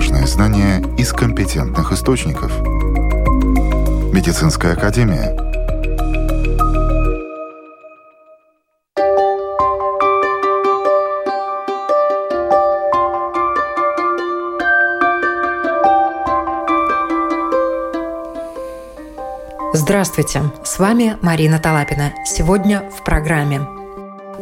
важные знания из компетентных источников. Медицинская академия. Здравствуйте, с вами Марина Талапина. Сегодня в программе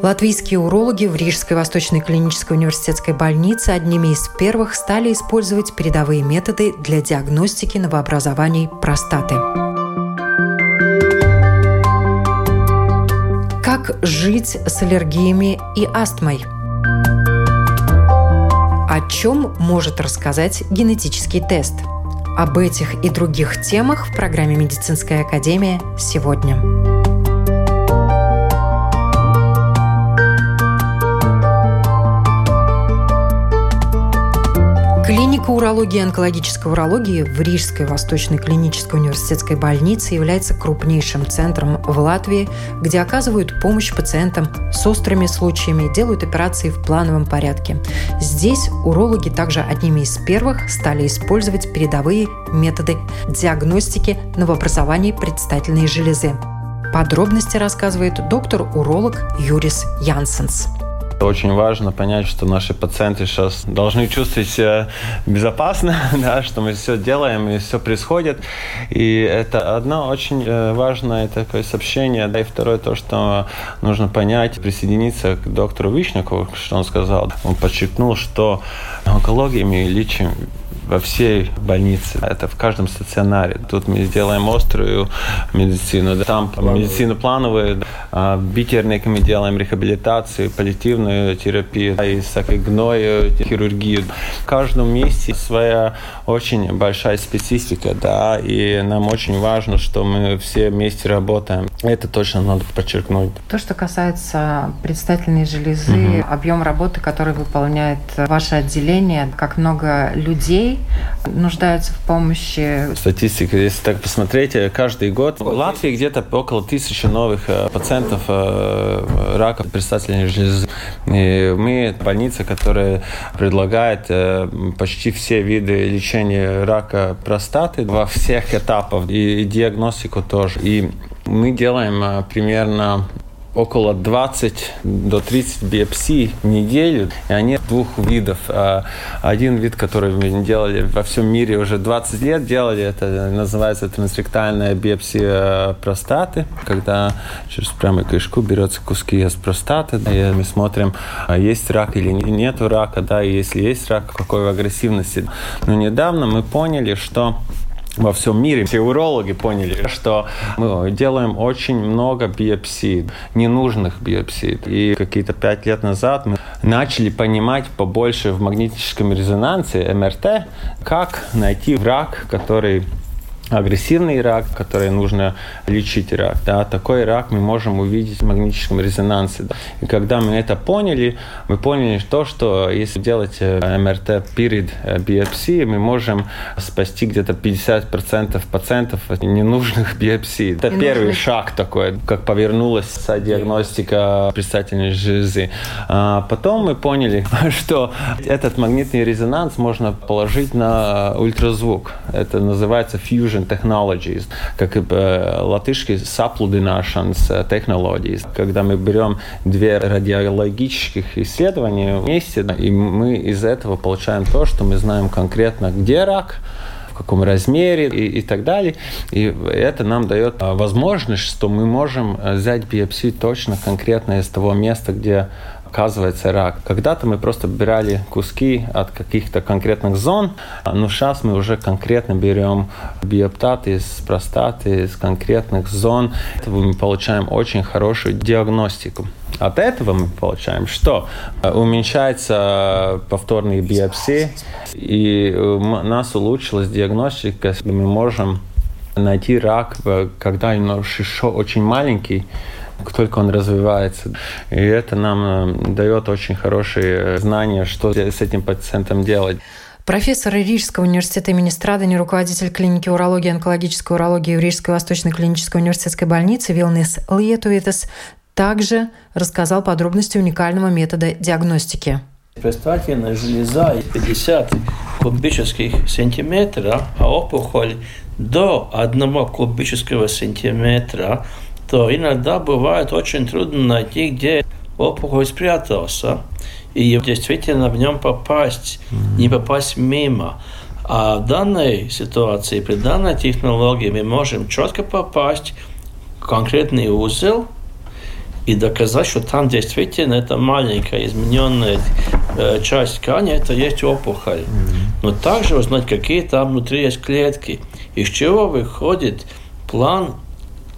Латвийские урологи в Рижской Восточной клинической университетской больнице одними из первых стали использовать передовые методы для диагностики новообразований простаты. Как жить с аллергиями и астмой? О чем может рассказать генетический тест? Об этих и других темах в программе «Медицинская академия» сегодня. Урологии и онкологической урологии в Рижской Восточной клинической университетской больнице является крупнейшим центром в Латвии, где оказывают помощь пациентам с острыми случаями, делают операции в плановом порядке. Здесь урологи также одними из первых стали использовать передовые методы диагностики новообразований предстательной железы. Подробности рассказывает доктор-уролог Юрис Янсенс. Очень важно понять, что наши пациенты сейчас должны чувствовать себя безопасно, да, что мы все делаем и все происходит. И это одно очень э, важное такое сообщение. Да, и второе то, что нужно понять, присоединиться к доктору Вишнякову, что он сказал. Он подчеркнул, что онкологией мы лечим во всей больнице. Это в каждом стационаре. Тут мы сделаем острую медицину, там плановую. медицину плановую. А битерниками делаем рехабилитацию, паллиативную терапию, и гною, хирургию. В каждом месте своя очень большая специфика, да, и нам очень важно, что мы все вместе работаем. Это точно надо подчеркнуть. То, что касается предстательной железы, угу. объем работы, который выполняет ваше отделение, как много людей нуждаются в помощи. Статистика, если так посмотреть, каждый год в Латвии где-то около тысячи новых э, пациентов э, рака предстательной железы. И мы больница, которая предлагает э, почти все виды лечения рака простаты во всех этапах и диагностику тоже. И мы делаем примерно около 20 до 30 биопсий в неделю, и они двух видов. А один вид, который мы делали во всем мире уже 20 лет делали, это называется трансректальная биопсия простаты, когда через прямую кишку берется куски из простаты, и мы смотрим, а есть рак или нет рака, да, и если есть рак, какой агрессивности. Но недавно мы поняли, что во всем мире. Все урологи поняли, что мы делаем очень много биопсий, ненужных биопсий. И какие-то пять лет назад мы начали понимать побольше в магнетическом резонансе, МРТ, как найти враг, который агрессивный рак, который нужно лечить рак. Да, такой рак мы можем увидеть в магнитическом резонансе. Да. И когда мы это поняли, мы поняли то, что если делать э, МРТ перед э, биопсией, мы можем спасти где-то 50% пациентов от ненужных биопсий. Это Не первый шаг такой, как повернулась диагностика предстательной железы. А потом мы поняли, что этот магнитный резонанс можно положить на ультразвук. Это называется fusion fusion technologies, как и э, латышский sapludināšanas технологии. Когда мы берем две радиологических исследования вместе, и мы из этого получаем то, что мы знаем конкретно, где рак, в каком размере и, и так далее. И это нам дает а, возможность, что мы можем э, взять биопсию точно конкретно из того места, где оказывается рак. Когда-то мы просто брали куски от каких-то конкретных зон, но сейчас мы уже конкретно берем биоптаты из простаты, из конкретных зон. Мы получаем очень хорошую диагностику. От этого мы получаем, что уменьшается повторные биопсии, и у нас улучшилась диагностика, мы можем найти рак, когда он еще очень маленький, только он развивается. И это нам э, дает очень хорошие знания, что с этим пациентом делать. Профессор Рижского университета имени Страдани, руководитель клиники урологии и онкологической урологии в Рижской Восточной клинической университетской больнице Вилнес Лиетуитес также рассказал подробности уникального метода диагностики. Предстательная железа 50 кубических сантиметра, а опухоль до одного кубического сантиметра, то иногда бывает очень трудно найти, где опухоль спрятался. И действительно в нем попасть, не попасть мимо. А в данной ситуации, при данной технологии мы можем четко попасть в конкретный узел и доказать, что там действительно это маленькая измененная э, часть ткани, это есть опухоль. Но также узнать, какие там внутри есть клетки, из чего выходит план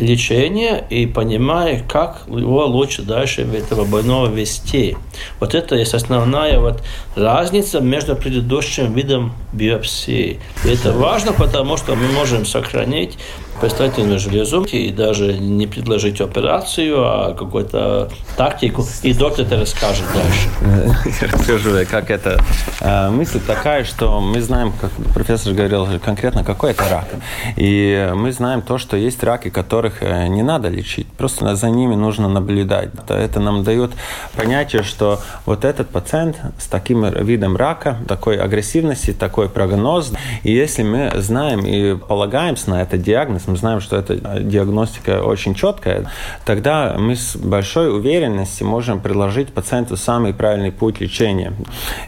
лечения и понимая, как его лучше дальше этого больного вести. Вот это есть основная вот разница между предыдущим видом биопсии. И это важно, потому что мы можем сохранить предстательную железу и даже не предложить операцию, а какую-то тактику, и доктор это расскажет дальше. Расскажу, как это. Э, мысль такая, что мы знаем, как профессор говорил конкретно, какой это рак. И мы знаем то, что есть раки, которых э, не надо лечить, просто за ними нужно наблюдать. Это нам дает понятие, что вот этот пациент с таким видом рака, такой агрессивности, такой прогноз, и если мы знаем и полагаемся на этот диагноз, мы знаем, что эта диагностика очень четкая, тогда мы с большой уверенностью можем предложить пациенту самый правильный путь лечения.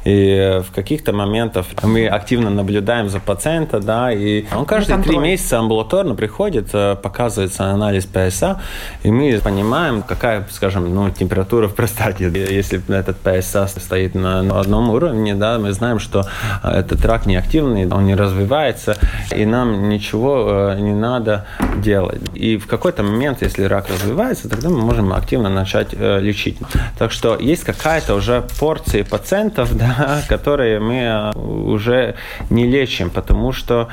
И в каких-то моментах мы активно наблюдаем за пациента, да, и он каждые три месяца амбулаторно приходит, э, показывается анализ ПСА, и мы понимаем, какая, скажем, ну, температура в простате. Если этот ПСА стоит на одном уровне, да, мы знаем, что этот рак неактивный, он не развивается, и нам ничего э, не надо надо делать. И в какой-то момент, если рак развивается, тогда мы можем активно начать э, лечить. Так что есть какая-то уже порция пациентов, да, которые мы э, уже не лечим, потому что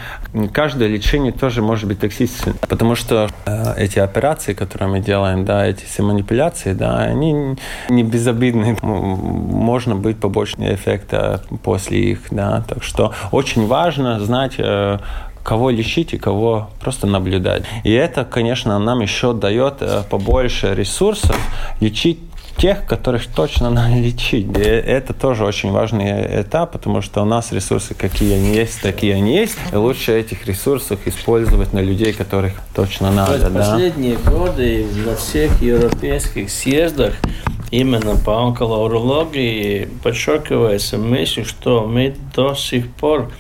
каждое лечение тоже может быть токсичным. Потому что э, эти операции, которые мы делаем, да, эти все манипуляции, да, они не безобидны. Можно быть побочный эффект после их, да. Так что очень важно знать, э, кого лечить и кого просто наблюдать. И это, конечно, нам еще дает э, побольше ресурсов лечить тех, которых точно надо лечить. И это тоже очень важный этап, потому что у нас ресурсы, какие они есть, такие они есть. И лучше этих ресурсов использовать на людей, которых точно надо. Да? Последние годы на всех европейских съездах именно по онкологии подчеркивается мысль, что мы до сих пор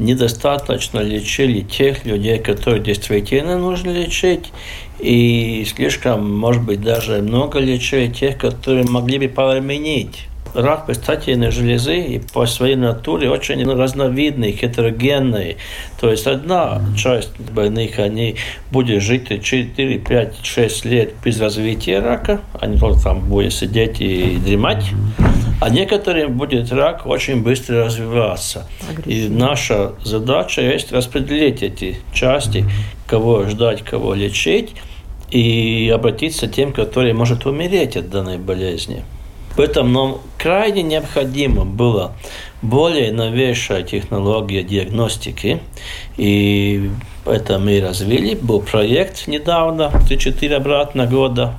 недостаточно лечили тех людей, которые действительно нужно лечить, и слишком, может быть, даже много лечили тех, которые могли бы подменить рак предстательной железы и по своей натуре очень разновидный, хетерогенный. То есть одна часть больных, они будут жить 4, 5, 6 лет без развития рака, они только там будут сидеть и дремать, а некоторым будет рак очень быстро развиваться. И наша задача есть распределить эти части, кого ждать, кого лечить, и обратиться к тем, которые может умереть от данной болезни. Поэтому нам крайне необходимо было более новейшая технология диагностики. И это мы развили. Был проект недавно, 3-4 обратно года,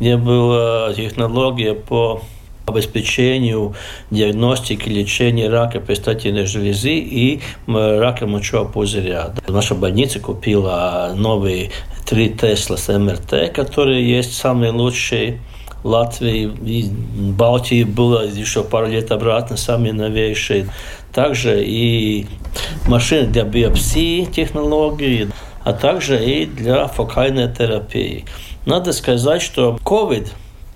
где была технология по обеспечению диагностики, лечения рака предстательной железы и рака мочевого пузыря. Наша больница купила новые три Тесла с МРТ, которые есть самые лучшие Латвии и Балтии было еще пару лет обратно самые новейшие. Также и машины для биопсии технологии, а также и для фокальной терапии. Надо сказать, что COVID,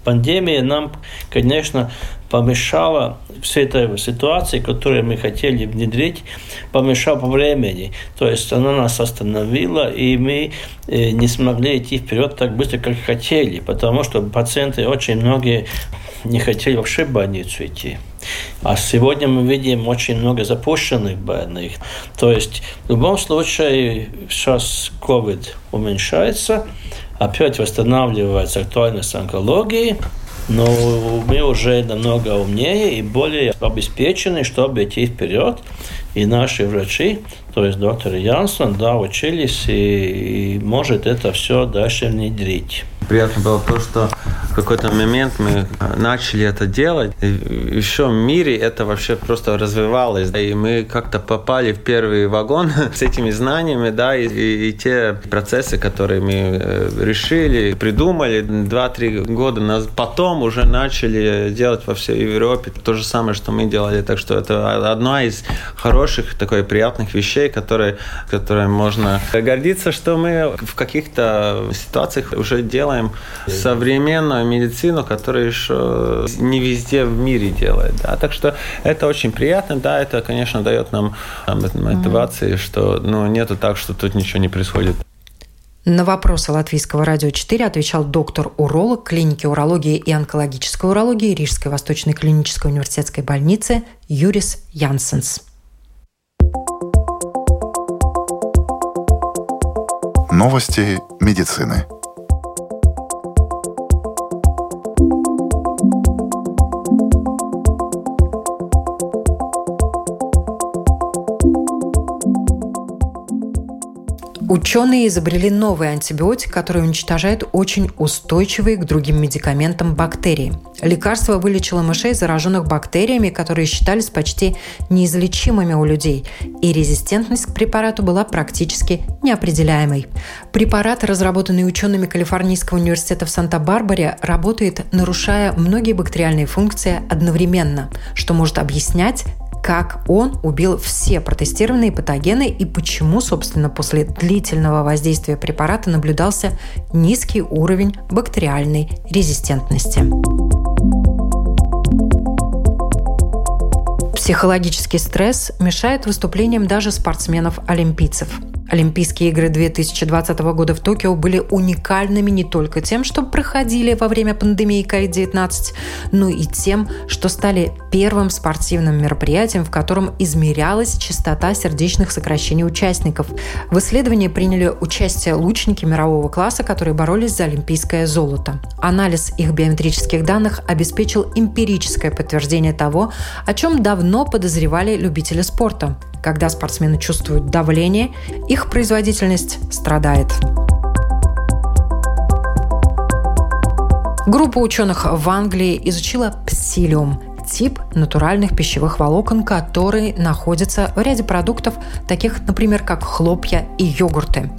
пандемия нам, конечно, помешала всей этой ситуации, которую мы хотели внедрить, помешала по времени. То есть она нас остановила, и мы э, не смогли идти вперед так быстро, как хотели, потому что пациенты очень многие не хотели вообще в больницу идти. А сегодня мы видим очень много запущенных больных. То есть в любом случае сейчас COVID уменьшается, опять восстанавливается актуальность онкологии, но мы уже намного умнее и более обеспечены, чтобы идти вперед. И наши врачи, то есть доктор Янсон, да, учились и, и может это все дальше внедрить. Приятно было то, что в какой-то момент мы начали это делать. И в мире это вообще просто развивалось. И мы как-то попали в первый вагон с этими знаниями, да, и, и, и те процессы, которые мы э, решили, придумали 2-3 года назад. Потом уже начали делать во всей Европе то же самое, что мы делали. Так что это одна из хороших, такой приятных вещей, которые, которые можно гордиться, что мы в каких-то ситуациях уже делаем делаем современную медицину, которая еще не везде в мире делает. Да. Так что это очень приятно, да, это, конечно, дает нам мотивации, mm-hmm. что ну, нету так, что тут ничего не происходит. На вопросы Латвийского радио 4 отвечал доктор-уролог клиники урологии и онкологической урологии Рижской Восточной клинической университетской больницы Юрис Янсенс. Новости медицины. Ученые изобрели новый антибиотик, который уничтожает очень устойчивые к другим медикаментам бактерии. Лекарство вылечило мышей, зараженных бактериями, которые считались почти неизлечимыми у людей, и резистентность к препарату была практически неопределяемой. Препарат, разработанный учеными Калифорнийского университета в Санта-Барбаре, работает, нарушая многие бактериальные функции одновременно, что может объяснять как он убил все протестированные патогены и почему, собственно, после длительного воздействия препарата наблюдался низкий уровень бактериальной резистентности. Психологический стресс мешает выступлениям даже спортсменов-олимпийцев – Олимпийские игры 2020 года в Токио были уникальными не только тем, что проходили во время пандемии COVID-19, но и тем, что стали первым спортивным мероприятием, в котором измерялась частота сердечных сокращений участников. В исследовании приняли участие лучники мирового класса, которые боролись за олимпийское золото. Анализ их биометрических данных обеспечил эмпирическое подтверждение того, о чем давно подозревали любители спорта. Когда спортсмены чувствуют давление, их производительность страдает. Группа ученых в Англии изучила псилиум тип натуральных пищевых волокон, которые находятся в ряде продуктов, таких, например, как хлопья и йогурты.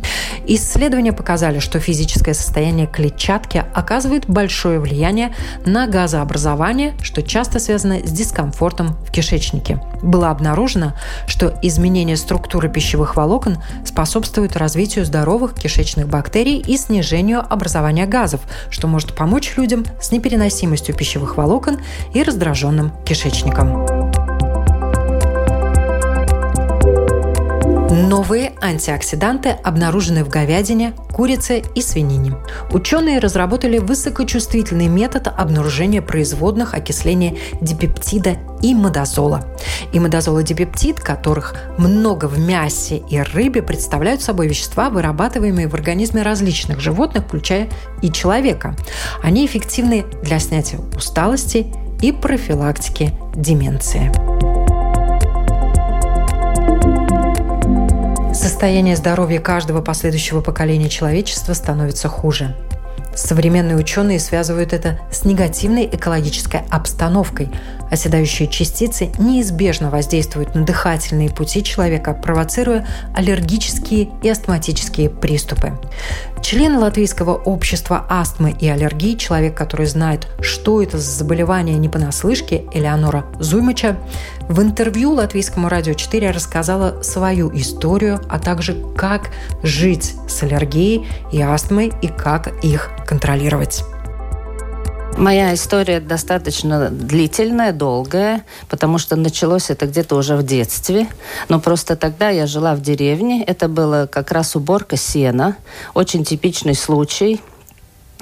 Исследования показали, что физическое состояние клетчатки оказывает большое влияние на газообразование, что часто связано с дискомфортом в кишечнике. Было обнаружено, что изменение структуры пищевых волокон способствует развитию здоровых кишечных бактерий и снижению образования газов, что может помочь людям с непереносимостью пищевых волокон и раздраженным кишечником. Новые антиоксиданты обнаружены в говядине, курице и свинине. Ученые разработали высокочувствительный метод обнаружения производных окисления дипептида и модозола. И модозолодипептид, которых много в мясе и рыбе, представляют собой вещества, вырабатываемые в организме различных животных, включая и человека. Они эффективны для снятия усталости и профилактики деменции. Состояние здоровья каждого последующего поколения человечества становится хуже. Современные ученые связывают это с негативной экологической обстановкой. Оседающие частицы неизбежно воздействуют на дыхательные пути человека, провоцируя аллергические и астматические приступы. Член Латвийского общества астмы и аллергии, человек, который знает, что это за заболевание не понаслышке, Элеонора Зуймача, в интервью Латвийскому радио 4 рассказала свою историю, а также как жить с аллергией и астмой и как их контролировать. Моя история достаточно длительная, долгая, потому что началось это где-то уже в детстве. Но просто тогда я жила в деревне. Это было как раз уборка сена. Очень типичный случай.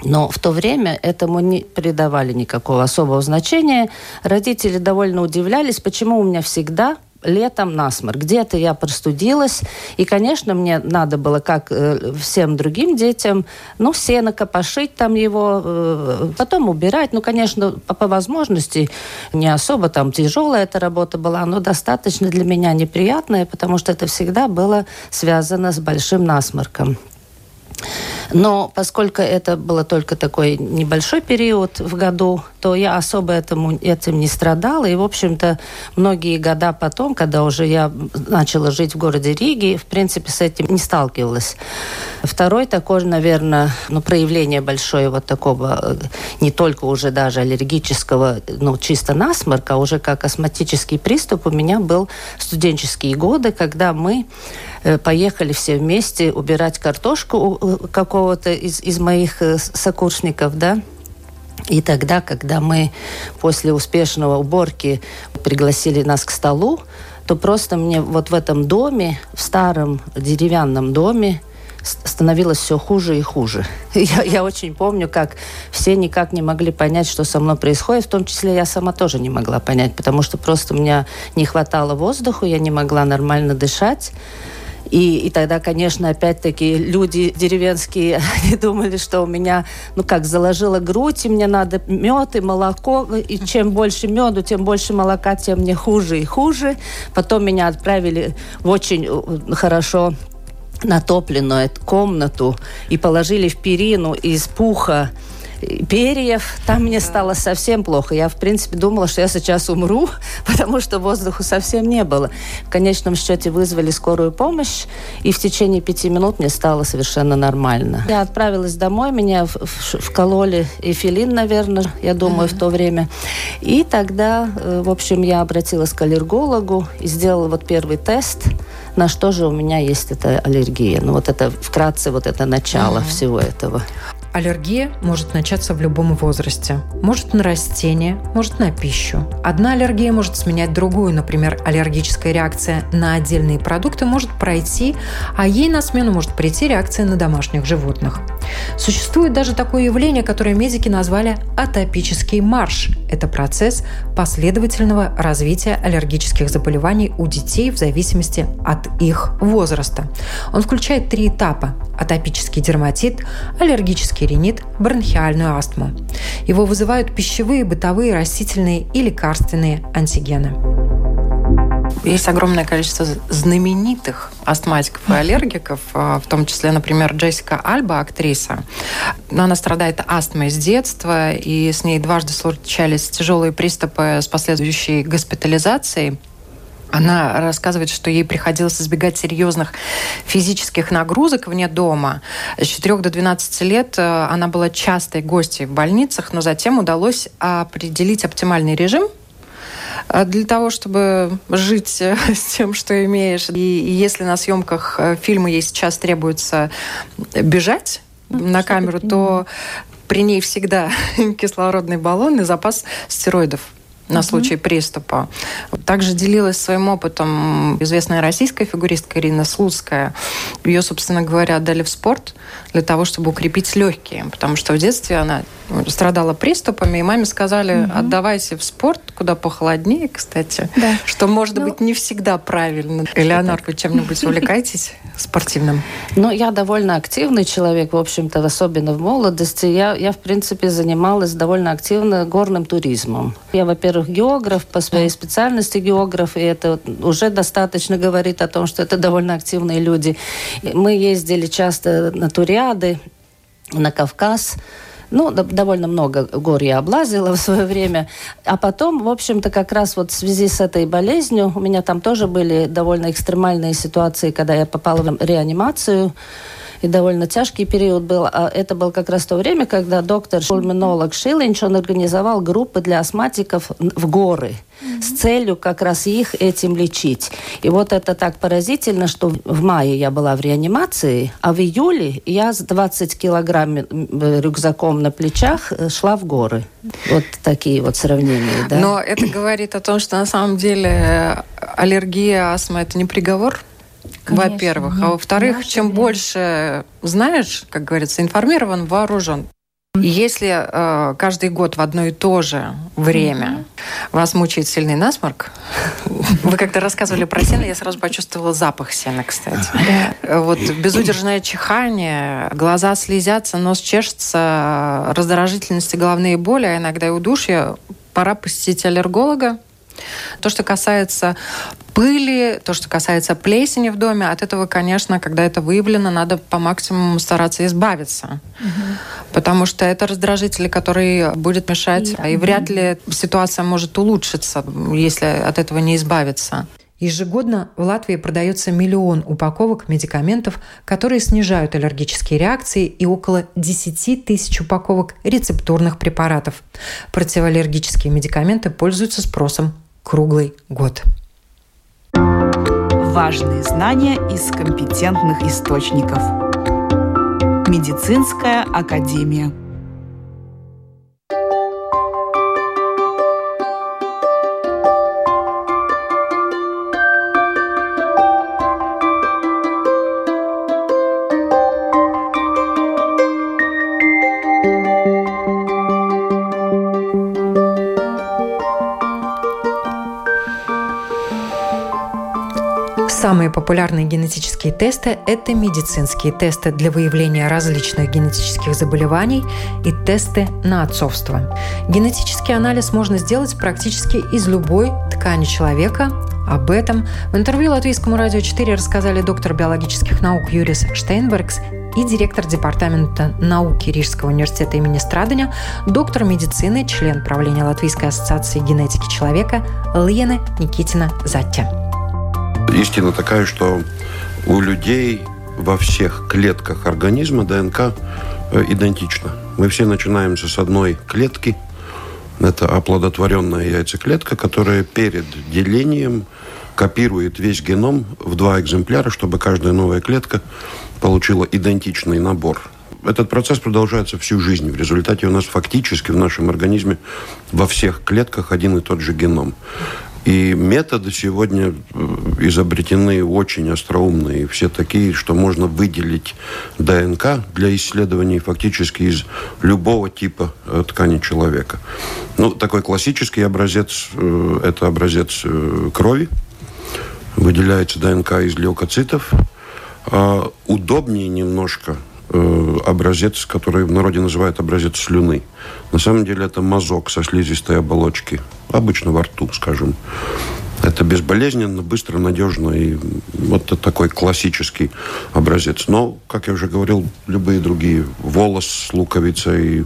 Но в то время этому не придавали никакого особого значения. Родители довольно удивлялись, почему у меня всегда летом насморк. Где-то я простудилась. И, конечно, мне надо было, как э, всем другим детям, ну, сено копошить там его, э, потом убирать. Ну, конечно, по, по возможности не особо там тяжелая эта работа была, но достаточно для меня неприятная, потому что это всегда было связано с большим насморком. Но поскольку это было только такой небольшой период в году, то я особо этому, этим не страдала. И, в общем-то, многие года потом, когда уже я начала жить в городе Риге, в принципе, с этим не сталкивалась. Второй такой, наверное, ну, проявление большое вот такого, э, не только уже даже аллергического, ну, чисто насморка, а уже как астматический приступ у меня был студенческие годы, когда мы Э, поехали все вместе убирать картошку у какого-то из, из моих э, сокурсников, да, и тогда, когда мы после успешного уборки пригласили нас к столу, то просто мне вот в этом доме, в старом деревянном доме, становилось все хуже и хуже. Я, я очень помню, как все никак не могли понять, что со мной происходит. В том числе я сама тоже не могла понять, потому что просто у меня не хватало воздуха, я не могла нормально дышать. И, и тогда, конечно, опять-таки люди деревенские они думали, что у меня, ну как, заложила грудь, и мне надо мед и молоко. И чем больше меду, тем больше молока, тем мне хуже и хуже. Потом меня отправили в очень э, хорошо натопленную комнату и положили в перину из пуха перьев. Там мне стало совсем плохо. Я, в принципе, думала, что я сейчас умру, потому что воздуха совсем не было. В конечном счете вызвали скорую помощь, и в течение пяти минут мне стало совершенно нормально. Я отправилась домой, меня вкололи эфилин, наверное, я думаю, mm-hmm. в то время. И тогда, э, в общем, я обратилась к аллергологу и сделала вот первый тест, на что же у меня есть эта аллергия. Ну вот это вкратце вот это начало mm-hmm. всего этого. Аллергия может начаться в любом возрасте. Может на растения, может на пищу. Одна аллергия может сменять другую. Например, аллергическая реакция на отдельные продукты может пройти, а ей на смену может прийти реакция на домашних животных. Существует даже такое явление, которое медики назвали атопический марш. Это процесс последовательного развития аллергических заболеваний у детей в зависимости от их возраста. Он включает три этапа – атопический дерматит, аллергический ринит, бронхиальную астму. Его вызывают пищевые, бытовые, растительные и лекарственные антигены. Есть огромное количество знаменитых астматиков и аллергиков, а, в том числе, например, Джессика Альба, актриса. Она страдает астмой с детства, и с ней дважды случались тяжелые приступы с последующей госпитализацией. Она рассказывает, что ей приходилось избегать серьезных физических нагрузок вне дома. С 4 до 12 лет э, она была частой гостьей в больницах, но затем удалось определить оптимальный режим э, для того, чтобы жить э, с тем, что имеешь. И, если на съемках фильма ей сейчас требуется бежать ну, на камеру, то при ней всегда кислородный баллон и запас стероидов на случай приступа. Также делилась своим опытом известная российская фигуристка Ирина Слуцкая. Ее, собственно говоря, отдали в спорт для того, чтобы укрепить легкие, потому что в детстве она страдала приступами, и маме сказали, отдавайте в спорт, куда похолоднее, кстати, да. что, может ну, быть, не всегда правильно. Элеонор, вы чем-нибудь увлекаетесь спортивным? Ну, я довольно активный человек, в общем-то, особенно в молодости. Я, я, в принципе, занималась довольно активно горным туризмом. Я, во-первых, географ по своей специальности географ, и это уже достаточно говорит о том, что это довольно активные люди. Мы ездили часто на туриады, на Кавказ, ну, довольно много гор я облазила в свое время. А потом, в общем-то, как раз вот в связи с этой болезнью, у меня там тоже были довольно экстремальные ситуации, когда я попала в реанимацию и довольно тяжкий период был. А это было как раз то время, когда доктор-пульмонолог Шилинч, он организовал группы для астматиков в горы mm-hmm. с целью как раз их этим лечить. И вот это так поразительно, что в мае я была в реанимации, а в июле я с 20 килограмм рюкзаком на плечах э, шла в горы. Вот такие вот сравнения. Да? Но это говорит о том, что на самом деле аллергия, астма – это не приговор? Во-первых. А во-вторых, чем время. больше знаешь, как говорится, информирован, вооружен. Если э, каждый год в одно и то же время mm-hmm. вас мучает сильный насморк, вы когда рассказывали про сено, я сразу почувствовала запах сена, кстати. Вот безудержное чихание, глаза слезятся, нос чешется, раздражительность и головные боли, а иногда и удушье, пора посетить аллерголога, то, что касается пыли, то, что касается плесени в доме, от этого, конечно, когда это выявлено, надо по максимуму стараться избавиться. Угу. Потому что это раздражители, который будет мешать, и, и вряд ли ситуация может улучшиться, если от этого не избавиться. Ежегодно в Латвии продается миллион упаковок медикаментов, которые снижают аллергические реакции, и около 10 тысяч упаковок рецептурных препаратов. Противоаллергические медикаменты пользуются спросом круглый год. Важные знания из компетентных источников. Медицинская академия. Самые популярные генетические тесты – это медицинские тесты для выявления различных генетических заболеваний и тесты на отцовство. Генетический анализ можно сделать практически из любой ткани человека, об этом в интервью Латвийскому радио 4 рассказали доктор биологических наук Юрис Штейнбергс и директор Департамента науки Рижского университета имени Страдания, доктор медицины, член правления Латвийской ассоциации генетики человека Лена Никитина Заття. Истина такая, что у людей во всех клетках организма ДНК э, идентична. Мы все начинаемся с одной клетки. Это оплодотворенная яйцеклетка, которая перед делением копирует весь геном в два экземпляра, чтобы каждая новая клетка получила идентичный набор. Этот процесс продолжается всю жизнь. В результате у нас фактически в нашем организме во всех клетках один и тот же геном. И методы сегодня э, изобретены очень остроумные, все такие, что можно выделить ДНК для исследований фактически из любого типа э, ткани человека. Ну, такой классический образец э, – это образец крови. Выделяется ДНК из лейкоцитов. А удобнее немножко образец, который в народе называют образец слюны. На самом деле это мазок со слизистой оболочки обычно во рту, скажем. Это безболезненно, быстро, надежно. И вот это такой классический образец. Но, как я уже говорил, любые другие. Волос с луковицей,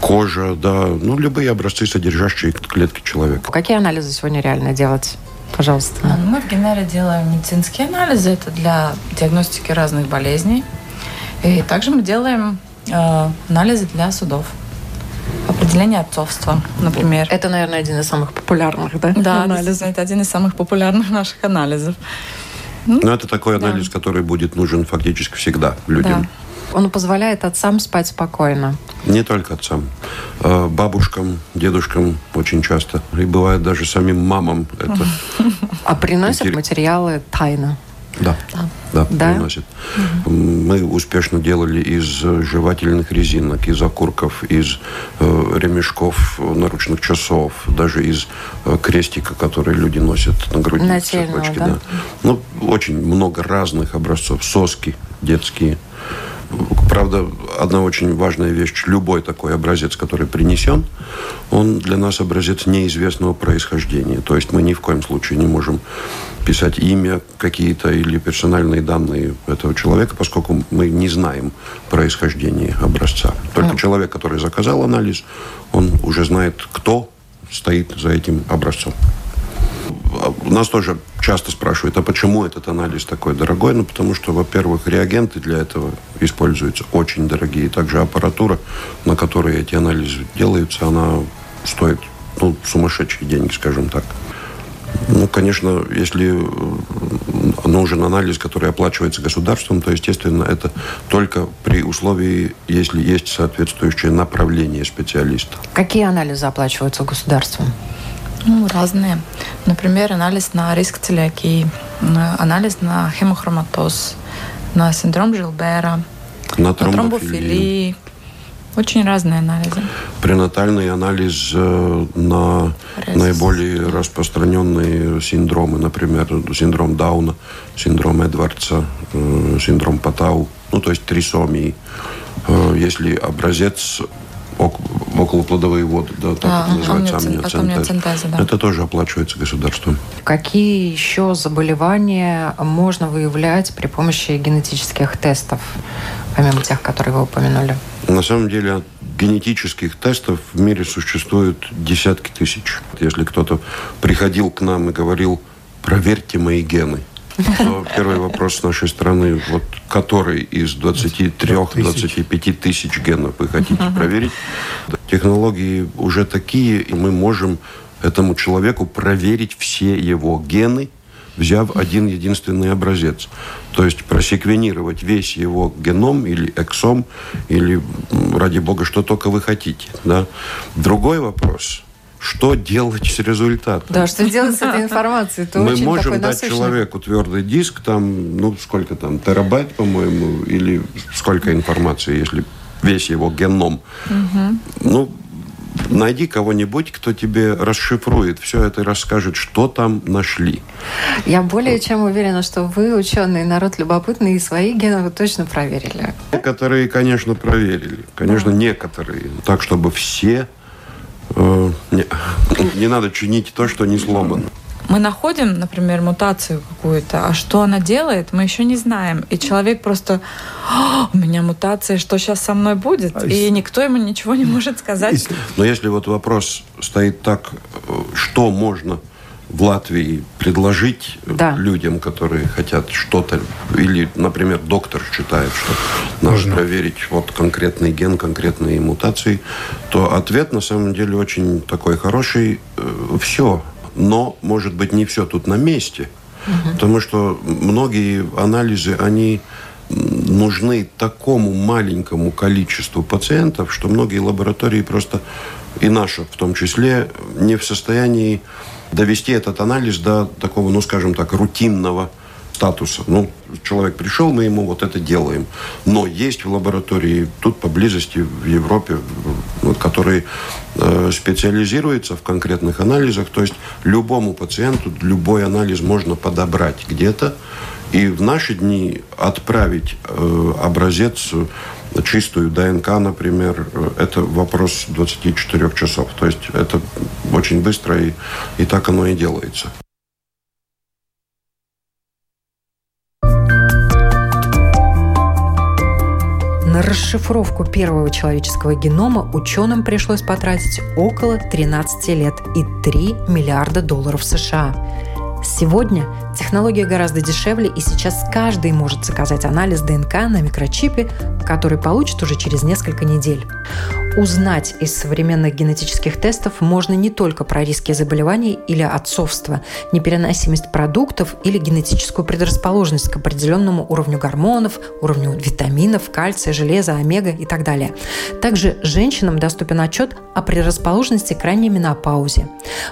кожа, да. Ну, любые образцы, содержащие клетки человека. Какие анализы сегодня реально делать? Пожалуйста. Мы в Генере делаем медицинские анализы. Это для диагностики разных болезней. И также мы делаем э, анализы для судов. Определение отцовства, например. Это, наверное, один из самых популярных, да? Да, анализов. это один из самых популярных наших анализов. Ну, Но это такой анализ, да. который будет нужен фактически всегда людям. Да. Он позволяет отцам спать спокойно. Не только отцам. А бабушкам, дедушкам очень часто. И бывает даже самим мамам это. А приносят материалы тайно. Да. Да, да, да? приносит. Угу. Мы успешно делали из жевательных резинок, из окурков, из э, ремешков наручных часов, даже из э, крестика, который люди носят на груди. Нательного, да? да. Ну, очень много разных образцов. Соски детские. Правда, одна очень важная вещь. Любой такой образец, который принесен, он для нас образец неизвестного происхождения. То есть мы ни в коем случае не можем писать имя какие-то или персональные данные этого человека, поскольку мы не знаем происхождение образца. Только человек, который заказал анализ, он уже знает, кто стоит за этим образцом. Нас тоже часто спрашивают, а почему этот анализ такой дорогой? Ну, потому что, во-первых, реагенты для этого используются очень дорогие. Также аппаратура, на которой эти анализы делаются, она стоит ну, сумасшедшие деньги, скажем так. Ну, конечно, если нужен анализ, который оплачивается государством, то, естественно, это только при условии, если есть соответствующее направление специалиста. Какие анализы оплачиваются государством? Ну, разные. Например, анализ на риск целиакии, анализ на хемохроматоз, на синдром Жилбера, на тромбофилии. Очень разные анализы. Пренатальный анализ э, на Раз. наиболее распространенные синдромы, например, синдром Дауна, синдром Эдвардса, э, синдром Патау, ну, то есть трисомии. Э, если образец околоплодовые воды, да, так а, это называется амниоцентез. амниоцентез да. Это тоже оплачивается государством. Какие еще заболевания можно выявлять при помощи генетических тестов, помимо тех, которые вы упомянули? На самом деле генетических тестов в мире существует десятки тысяч. Если кто-то приходил к нам и говорил, проверьте мои гены – первый вопрос нашей стороны, вот который из 23-25 тысяч генов вы хотите проверить? Технологии уже такие, и мы можем этому человеку проверить все его гены, взяв один единственный образец. То есть просеквенировать весь его геном или эксом, или, ради бога, что только вы хотите. Да? Другой вопрос – что делать с результатом. Да, что делать с этой информацией? Это Мы можем дать насыщенный. человеку твердый диск, там, ну, сколько там, терабайт, по-моему, или сколько информации, если весь его геном. Угу. Ну, найди кого-нибудь, кто тебе расшифрует все это и расскажет, что там нашли. Я более чем уверена, что вы, ученый, народ любопытный, и свои гены вы точно проверили. Некоторые, конечно, проверили. Конечно, да. некоторые. Так, чтобы все не, не надо чинить то, что не сломано. Мы находим, например, мутацию какую-то, а что она делает, мы еще не знаем. И человек просто, у меня мутация, что сейчас со мной будет? А и никто ему ничего не может сказать. Но если вот вопрос стоит так, э, что можно в Латвии предложить да. людям, которые хотят что-то, или, например, доктор считает, что надо Можно. проверить вот конкретный ген, конкретные мутации, то ответ на самом деле очень такой хороший. Э, все, но, может быть, не все тут на месте, угу. потому что многие анализы, они нужны такому маленькому количеству пациентов, что многие лаборатории просто, и наша в том числе, не в состоянии довести этот анализ до такого, ну, скажем так, рутинного статуса. Ну, человек пришел, мы ему вот это делаем. Но есть в лаборатории тут поблизости в Европе, вот, которые э, специализируются в конкретных анализах. То есть любому пациенту любой анализ можно подобрать где-то и в наши дни отправить э, образец чистую ДНК, например, это вопрос 24 часов. То есть это очень быстро, и, и так оно и делается. На расшифровку первого человеческого генома ученым пришлось потратить около 13 лет и 3 миллиарда долларов США. Сегодня технология гораздо дешевле, и сейчас каждый может заказать анализ ДНК на микрочипе, который получит уже через несколько недель. Узнать из современных генетических тестов можно не только про риски заболеваний или отцовства, непереносимость продуктов или генетическую предрасположенность к определенному уровню гормонов, уровню витаминов, кальция, железа, омега и так далее. Также женщинам доступен отчет о предрасположенности к ранней менопаузе.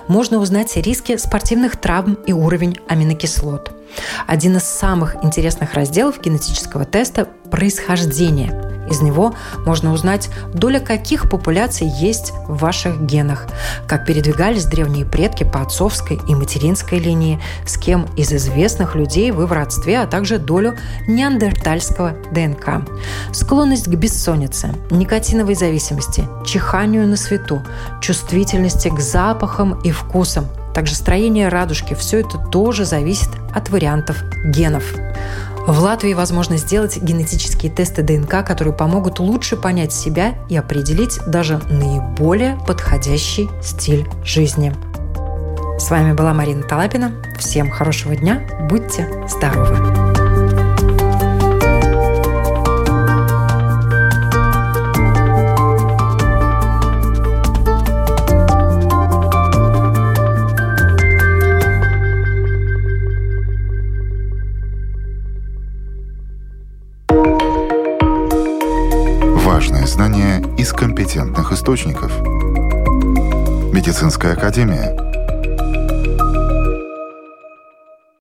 Можно узнать риски спортивных травм и уровень аминокислот. Один из самых интересных разделов генетического теста – происхождение. Из него можно узнать, доля каких популяций есть в ваших генах, как передвигались древние предки по отцовской и материнской линии, с кем из известных людей вы в родстве, а также долю неандертальского ДНК. Склонность к бессоннице, никотиновой зависимости, чиханию на свету, чувствительности к запахам и вкусам, также строение радужки – все это тоже зависит от вариантов генов. В Латвии возможно сделать генетические тесты ДНК, которые помогут лучше понять себя и определить даже наиболее подходящий стиль жизни. С вами была Марина Талапина. Всем хорошего дня, будьте здоровы! Из компетентных источников. Медицинская академия –